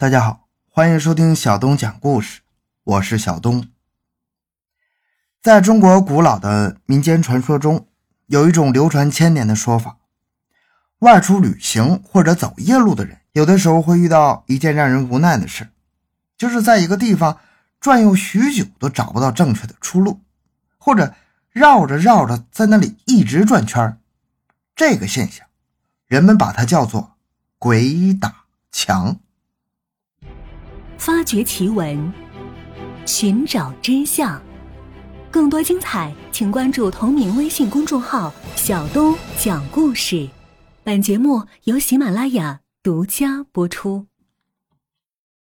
大家好，欢迎收听小东讲故事，我是小东。在中国古老的民间传说中，有一种流传千年的说法：外出旅行或者走夜路的人，有的时候会遇到一件让人无奈的事，就是在一个地方转悠许久都找不到正确的出路，或者绕着绕着在那里一直转圈这个现象，人们把它叫做“鬼打墙”。发掘奇闻，寻找真相，更多精彩，请关注同名微信公众号“小东讲故事”。本节目由喜马拉雅独家播出。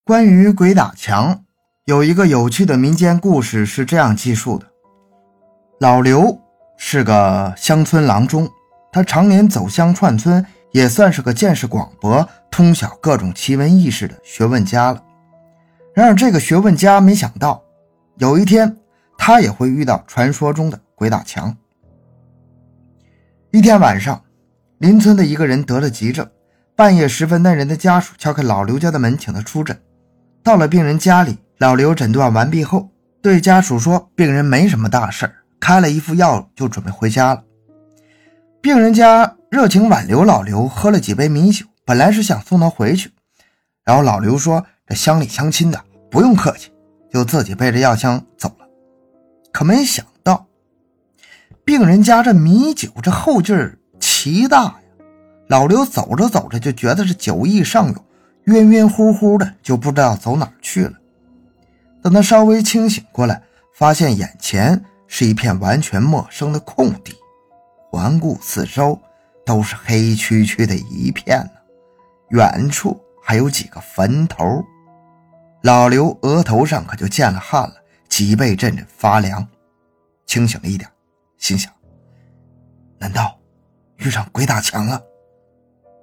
关于鬼打墙，有一个有趣的民间故事是这样记述的：老刘是个乡村郎中，他常年走乡串村，也算是个见识广博、通晓各种奇闻异事的学问家了。然而，这个学问家没想到，有一天他也会遇到传说中的鬼打墙。一天晚上，邻村的一个人得了急症，半夜时分，那人的家属敲开老刘家的门，请他出诊。到了病人家里，老刘诊断完毕后，对家属说：“病人没什么大事开了一副药就准备回家了。”病人家热情挽留老刘，喝了几杯米酒，本来是想送他回去，然后老刘说。这乡里乡亲的不用客气，就自己背着药箱走了。可没想到，病人家这米酒这后劲儿奇大呀！老刘走着走着就觉得是酒意上涌，晕晕乎乎的，就不知道走哪去了。等他稍微清醒过来，发现眼前是一片完全陌生的空地，环顾四周都是黑黢黢的一片呢，远处还有几个坟头。老刘额头上可就见了汗了，脊背阵阵发凉。清醒了一点，心想：难道遇上鬼打墙了？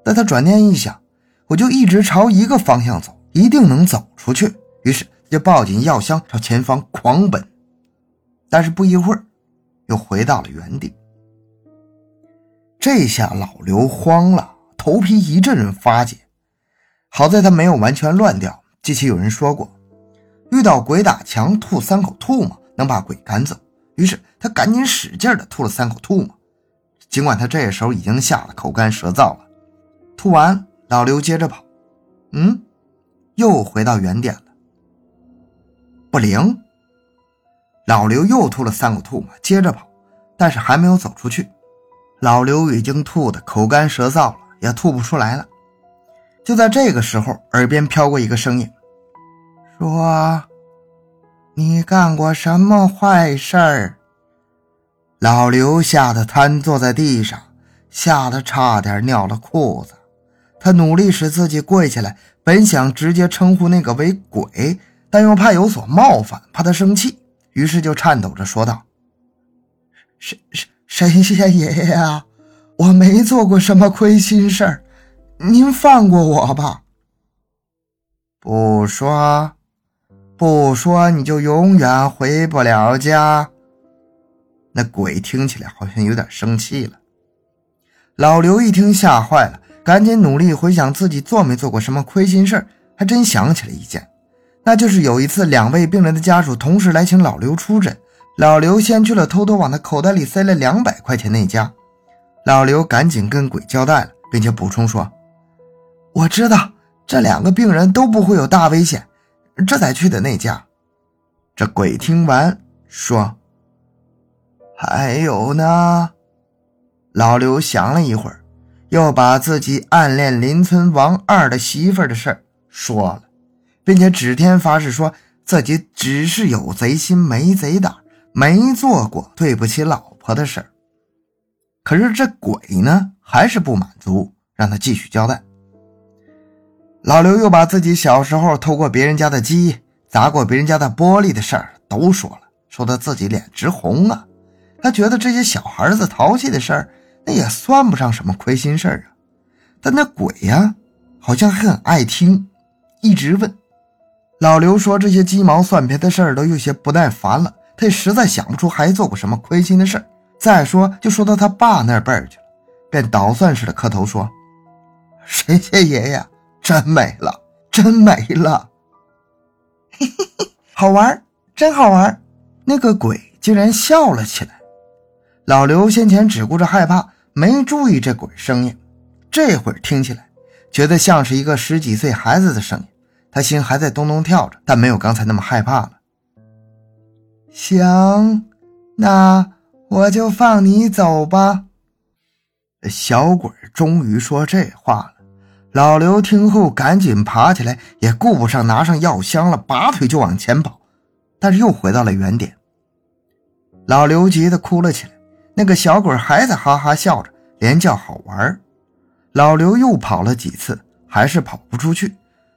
但他转念一想，我就一直朝一个方向走，一定能走出去。于是就抱紧药箱朝前方狂奔。但是不一会儿，又回到了原地。这下老刘慌了，头皮一阵阵发紧。好在他没有完全乱掉。记起有人说过，遇到鬼打墙，吐三口唾沫能把鬼赶走。于是他赶紧使劲的吐了三口唾沫，尽管他这时候已经吓得口干舌燥了。吐完，老刘接着跑，嗯，又回到原点了。不灵，老刘又吐了三口唾沫，接着跑，但是还没有走出去。老刘已经吐得口干舌燥了，也吐不出来了。就在这个时候，耳边飘过一个声音，说：“你干过什么坏事儿？”老刘吓得瘫坐在地上，吓得差点尿了裤子。他努力使自己跪下来，本想直接称呼那个为鬼，但又怕有所冒犯，怕他生气，于是就颤抖着说道：“神神神仙爷爷啊，我没做过什么亏心事儿。”您放过我吧！不说，不说，你就永远回不了家。那鬼听起来好像有点生气了。老刘一听吓坏了，赶紧努力回想自己做没做过什么亏心事还真想起了一件，那就是有一次两位病人的家属同时来请老刘出诊，老刘先去了偷偷往他口袋里塞了两百块钱那家。老刘赶紧跟鬼交代了，并且补充说。我知道这两个病人都不会有大危险，这才去的那家。这鬼听完说：“还有呢。”老刘想了一会儿，又把自己暗恋邻村王二的媳妇的事说了，并且指天发誓说自己只是有贼心没贼胆，没做过对不起老婆的事可是这鬼呢，还是不满足，让他继续交代。老刘又把自己小时候偷过别人家的鸡、砸过别人家的玻璃的事儿都说了，说的自己脸直红啊。他觉得这些小孩子淘气的事儿，那也算不上什么亏心事儿啊。但那鬼呀，好像还很爱听，一直问。老刘说这些鸡毛蒜皮的事儿都有些不耐烦了，他也实在想不出还做过什么亏心的事儿。再说，就说到他爸那辈儿去了，便捣蒜似的磕头说：“神仙爷爷。”真美了，真没了。嘿嘿嘿，好玩，真好玩！那个鬼竟然笑了起来。老刘先前只顾着害怕，没注意这鬼声音，这会儿听起来，觉得像是一个十几岁孩子的声音。他心还在咚咚跳着，但没有刚才那么害怕了。行，那我就放你走吧。小鬼终于说这话了。老刘听后赶紧爬起来，也顾不上拿上药箱了，拔腿就往前跑，但是又回到了原点。老刘急得哭了起来，那个小鬼还在哈哈笑着，连叫好玩。老刘又跑了几次，还是跑不出去。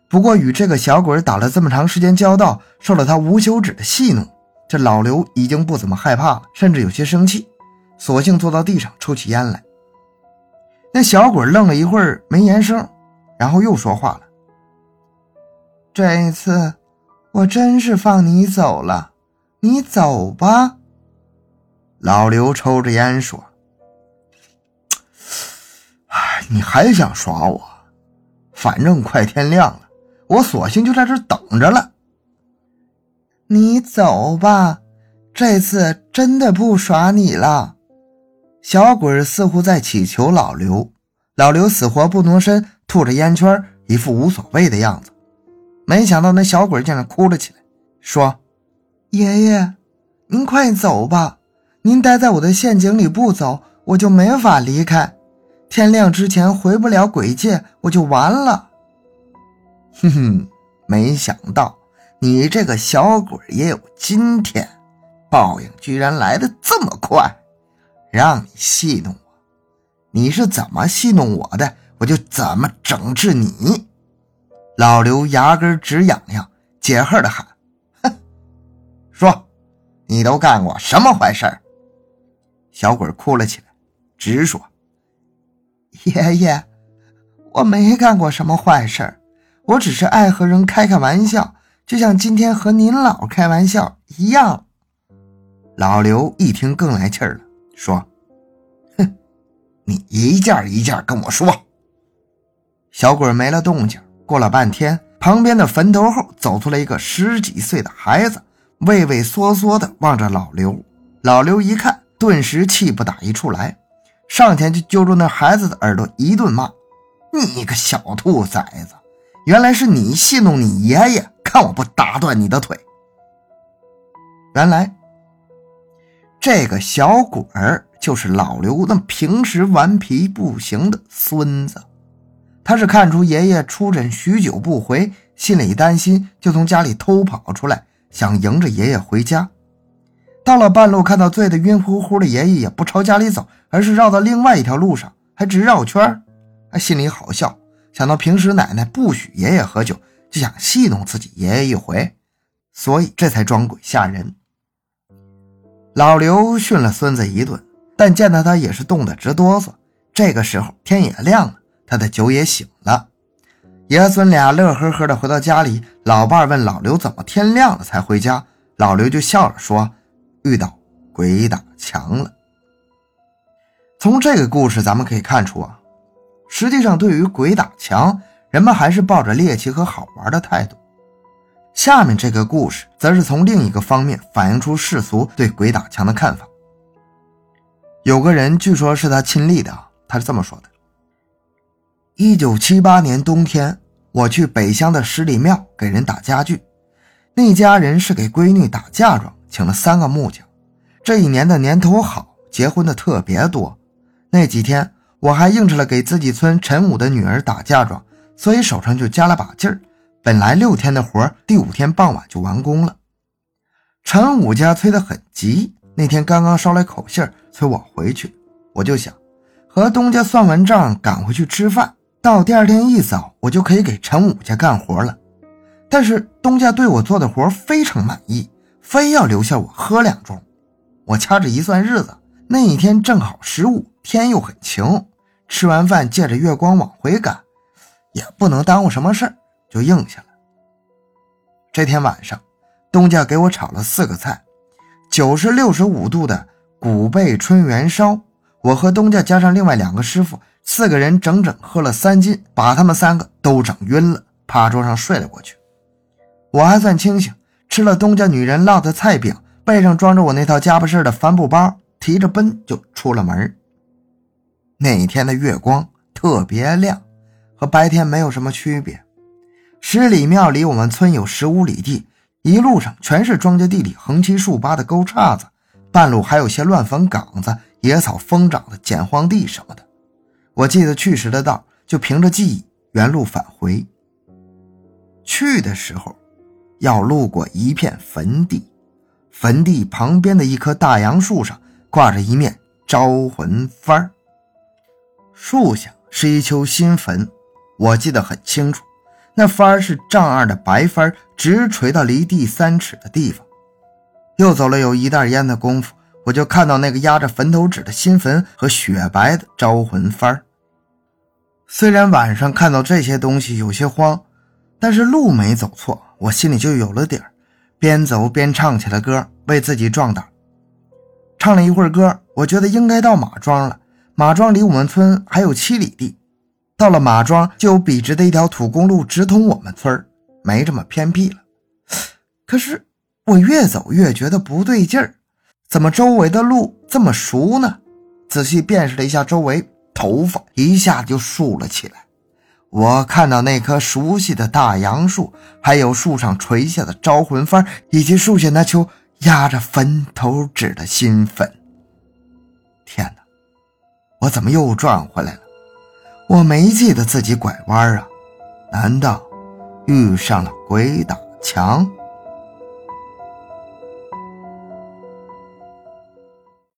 不过与这个小鬼打了这么长时间交道，受了他无休止的戏弄，这老刘已经不怎么害怕了，甚至有些生气，索性坐到地上抽起烟来。那小鬼愣了一会儿没言声，然后又说话了：“这一次，我真是放你走了，你走吧。”老刘抽着烟说：“哎，你还想耍我？反正快天亮了。”我索性就在这等着了。你走吧，这次真的不耍你了。小鬼似乎在祈求老刘，老刘死活不挪身，吐着烟圈，一副无所谓的样子。没想到那小鬼竟然哭了起来，说：“爷爷，您快走吧，您待在我的陷阱里不走，我就没法离开。天亮之前回不了鬼界，我就完了。”哼哼，没想到你这个小鬼也有今天，报应居然来的这么快，让你戏弄我，你是怎么戏弄我的，我就怎么整治你。老刘牙根直痒痒，解恨的喊：“哼，说，你都干过什么坏事？”小鬼哭了起来，直说：“爷爷，我没干过什么坏事。”我只是爱和人开开玩笑，就像今天和您老开玩笑一样。老刘一听更来气了，说：“哼，你一件一件跟我说。”小鬼没了动静。过了半天，旁边的坟头后走出来一个十几岁的孩子，畏畏缩缩地望着老刘。老刘一看，顿时气不打一处来，上前就揪住那孩子的耳朵一顿骂：“你个小兔崽子！”原来是你戏弄你爷爷，看我不打断你的腿！原来这个小鬼儿就是老刘那平时顽皮不行的孙子。他是看出爷爷出诊许久不回，心里担心，就从家里偷跑出来，想迎着爷爷回家。到了半路，看到醉得晕乎乎的爷爷，也不朝家里走，而是绕到另外一条路上，还直绕圈他心里好笑。想到平时奶奶不许爷爷喝酒，就想戏弄自己爷爷一回，所以这才装鬼吓人。老刘训了孙子一顿，但见到他也是冻得直哆嗦。这个时候天也亮了，他的酒也醒了。爷孙俩乐呵呵的回到家里，老伴问老刘怎么天亮了才回家，老刘就笑着说：“遇到鬼打墙了。”从这个故事咱们可以看出啊。实际上，对于鬼打墙，人们还是抱着猎奇和好玩的态度。下面这个故事，则是从另一个方面反映出世俗对鬼打墙的看法。有个人，据说是他亲历的，他是这么说的：一九七八年冬天，我去北乡的十里庙给人打家具，那家人是给闺女打嫁妆，请了三个木匠。这一年的年头好，结婚的特别多。那几天。我还应承了给自己村陈武的女儿打嫁妆，所以手上就加了把劲儿。本来六天的活，第五天傍晚就完工了。陈武家催得很急，那天刚刚捎来口信催我回去，我就想和东家算完账，赶回去吃饭。到第二天一早，我就可以给陈武家干活了。但是东家对我做的活非常满意，非要留下我喝两盅。我掐指一算日子，那一天正好十五，天又很晴。吃完饭，借着月光往回赶，也不能耽误什么事，就应下了。这天晚上，东家给我炒了四个菜：九十六十五度的古贝春元烧。我和东家加上另外两个师傅，四个人整整喝了三斤，把他们三个都整晕了，趴桌上睡了过去。我还算清醒，吃了东家女人烙的菜饼，背上装着我那套家伙事的帆布包，提着奔就出了门。那天的月光特别亮，和白天没有什么区别。十里庙离我们村有十五里地，一路上全是庄稼地里横七竖八的沟岔子，半路还有些乱坟岗子、野草疯长的捡荒地什么的。我记得去时的道，就凭着记忆原路返回。去的时候。要路过一片坟地，坟地旁边的一棵大杨树上挂着一面招魂幡树下是一丘新坟，我记得很清楚，那幡是丈二的白幡，直垂到离地三尺的地方。又走了有一袋烟的功夫，我就看到那个压着坟头纸的新坟和雪白的招魂幡虽然晚上看到这些东西有些慌，但是路没走错。我心里就有了底儿，边走边唱起了歌，为自己壮胆。唱了一会儿歌，我觉得应该到马庄了。马庄离我们村还有七里地，到了马庄就有笔直的一条土公路直通我们村没这么偏僻了。可是我越走越觉得不对劲儿，怎么周围的路这么熟呢？仔细辨识了一下周围，头发一下就竖了起来。我看到那棵熟悉的大杨树，还有树上垂下的招魂幡，以及树下那丘压着坟头纸的新坟。天哪！我怎么又转回来了？我没记得自己拐弯啊？难道遇上了鬼打墙？